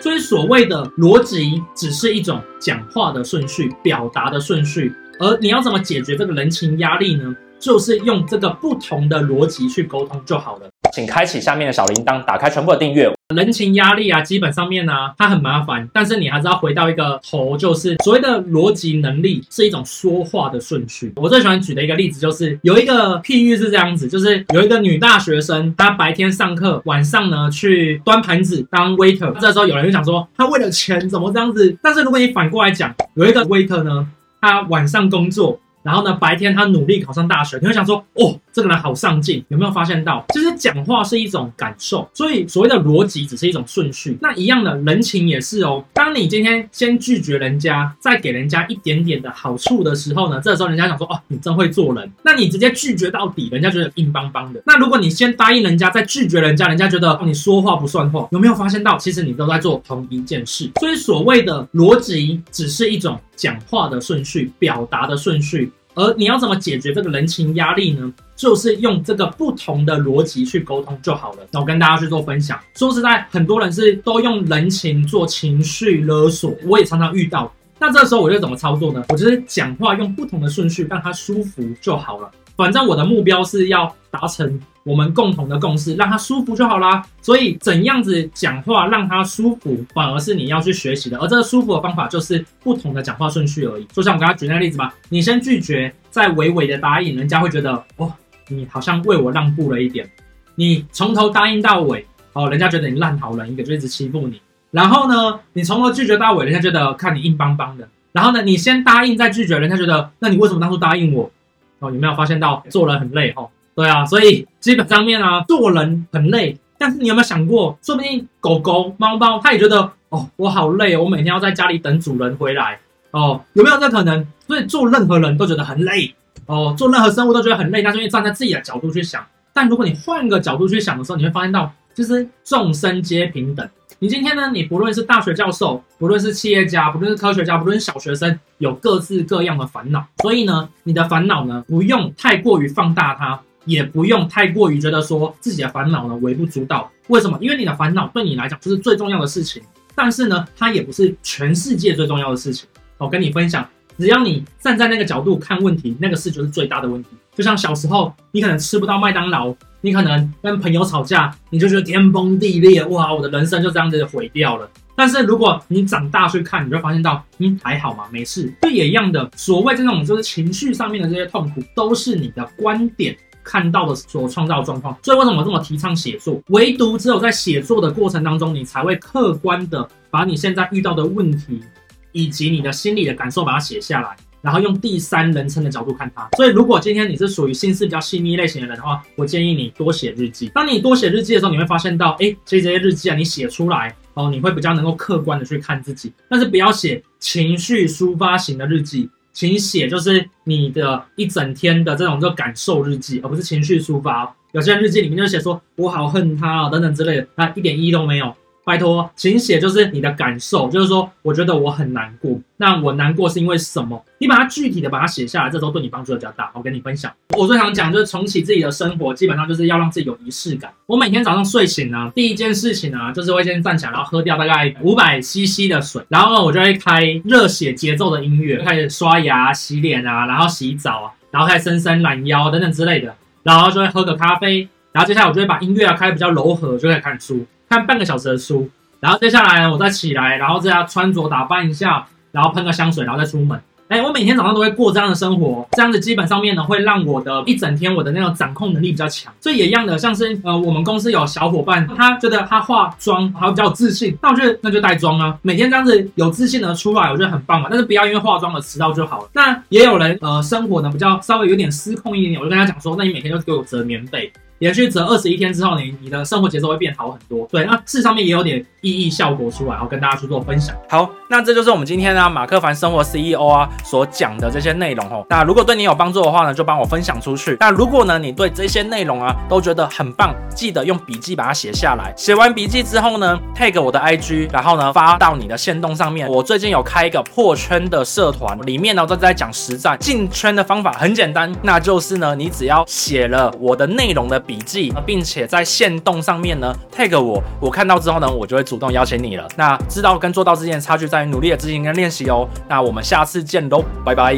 所以所谓的逻辑只是一种讲话的顺序、表达的顺序，而你要怎么解决这个人情压力呢？就是用这个不同的逻辑去沟通就好了。请开启下面的小铃铛，打开全部的订阅。人情压力啊，基本上面呢、啊，它很麻烦，但是你还是要回到一个头，就是所谓的逻辑能力是一种说话的顺序。我最喜欢举的一个例子就是有一个譬喻是这样子，就是有一个女大学生，她白天上课，晚上呢去端盘子当 waiter。这时候有人就想说，她为了钱怎么这样子？但是如果你反过来讲，有一个 waiter 呢，他晚上工作。然后呢，白天他努力考上大学，你会想说，哦，这个人好上进，有没有发现到？其实讲话是一种感受，所以所谓的逻辑只是一种顺序。那一样的人情也是哦。当你今天先拒绝人家，再给人家一点点的好处的时候呢，这时候人家想说，哦，你真会做人。那你直接拒绝到底，人家觉得硬邦邦的。那如果你先答应人家，再拒绝人家，人家觉得哦，你说话不算话。有没有发现到，其实你都在做同一件事？所以所谓的逻辑只是一种讲话的顺序，表达的顺序。而你要怎么解决这个人情压力呢？就是用这个不同的逻辑去沟通就好了。那我跟大家去做分享。说实在，很多人是都用人情做情绪勒索，我也常常遇到。那这时候我就怎么操作呢？我就是讲话用不同的顺序，让他舒服就好了。反正我的目标是要达成我们共同的共识，让他舒服就好啦。所以怎样子讲话让他舒服，反而是你要去学习的。而这个舒服的方法就是不同的讲话顺序而已。就像我刚刚举那个例子吧，你先拒绝，再委委的答应，人家会觉得哦，你好像为我让步了一点。你从头答应到尾，哦，人家觉得你烂好人一个，就一直欺负你。然后呢，你从头拒绝到尾，人家觉得看你硬邦邦的。然后呢，你先答应再拒绝，人家觉得那你为什么当初答应我？哦，有没有发现到做人很累哦？对啊，所以基本上面啊，做人很累。但是你有没有想过，说不定狗狗、猫猫，它也觉得哦，我好累，我每天要在家里等主人回来哦，有没有这可能？所以做任何人都觉得很累哦，做任何生物都觉得很累。那是因为站在自己的角度去想，但如果你换个角度去想的时候，你会发现到，其实众生皆平等。你今天呢？你不论是大学教授，不论是企业家，不论是科学家，不论是小学生，有各自各样的烦恼。所以呢，你的烦恼呢，不用太过于放大它，也不用太过于觉得说自己的烦恼呢微不足道。为什么？因为你的烦恼对你来讲就是最重要的事情，但是呢，它也不是全世界最重要的事情。我跟你分享，只要你站在那个角度看问题，那个事就是最大的问题。就像小时候，你可能吃不到麦当劳。你可能跟朋友吵架，你就觉得天崩地裂，哇，我的人生就这样子毁掉了。但是如果你长大去看，你就发现到，嗯，还好嘛，没事。这也一样的，所谓这种就是情绪上面的这些痛苦，都是你的观点看到的所创造的状况。所以为什么这么提倡写作？唯独只有在写作的过程当中，你才会客观的把你现在遇到的问题，以及你的心理的感受，把它写下来。然后用第三人称的角度看它，所以如果今天你是属于心思比较细腻类型的人的话，我建议你多写日记。当你多写日记的时候，你会发现到，哎，其实这些日记啊，你写出来哦，你会比较能够客观的去看自己。但是不要写情绪抒发型的日记，请写就是你的一整天的这种就感受日记，而不是情绪抒发。有些人日记里面就写说我好恨他啊等等之类的，那一点意义都没有。拜托，请写就是你的感受，就是说，我觉得我很难过。那我难过是因为什么？你把它具体的把它写下来，这时候对你帮助比较大。我跟你分享，我最常讲就是重启自己的生活，基本上就是要让自己有仪式感。我每天早上睡醒呢，第一件事情呢，就是会先站起来，然后喝掉大概五百 CC 的水，然后呢，我就会开热血节奏的音乐，开始刷牙、洗脸啊，然后洗澡啊，然后开始伸伸懒腰等等之类的，然后就会喝个咖啡，然后接下来我就会把音乐啊开比较柔和，就可以看书。看半个小时的书，然后接下来呢，我再起来，然后这样穿着打扮一下，然后喷个香水，然后再出门。哎，我每天早上都会过这样的生活，这样子基本上面呢，会让我的一整天我的那种掌控能力比较强。所以也一样的，像是呃，我们公司有小伙伴，他觉得他化妆还比较有自信，那我觉得那就带妆啊，每天这样子有自信的出来，我觉得很棒嘛。但是不要因为化妆而迟到就好了。那也有人呃，生活呢比较稍微有点失控一点点，我就跟他讲说，那你每天就给我折棉被。连续折二十一天之后，你你的生活节奏会变好很多。对，那事实上面也有点意义效果出来，然后跟大家去做分享。好，那这就是我们今天呢马克凡生活 CEO 啊所讲的这些内容哦。那如果对你有帮助的话呢，就帮我分享出去。那如果呢你对这些内容啊都觉得很棒，记得用笔记把它写下来。写完笔记之后呢，tag 我的 IG，然后呢发到你的线动上面。我最近有开一个破圈的社团，里面呢都在讲实战进圈的方法，很简单，那就是呢你只要写了我的内容的。笔记，并且在限动上面呢 tag 我，我看到之后呢，我就会主动邀请你了。那知道跟做到之间的差距在于努力的执行跟练习哦。那我们下次见喽，拜拜。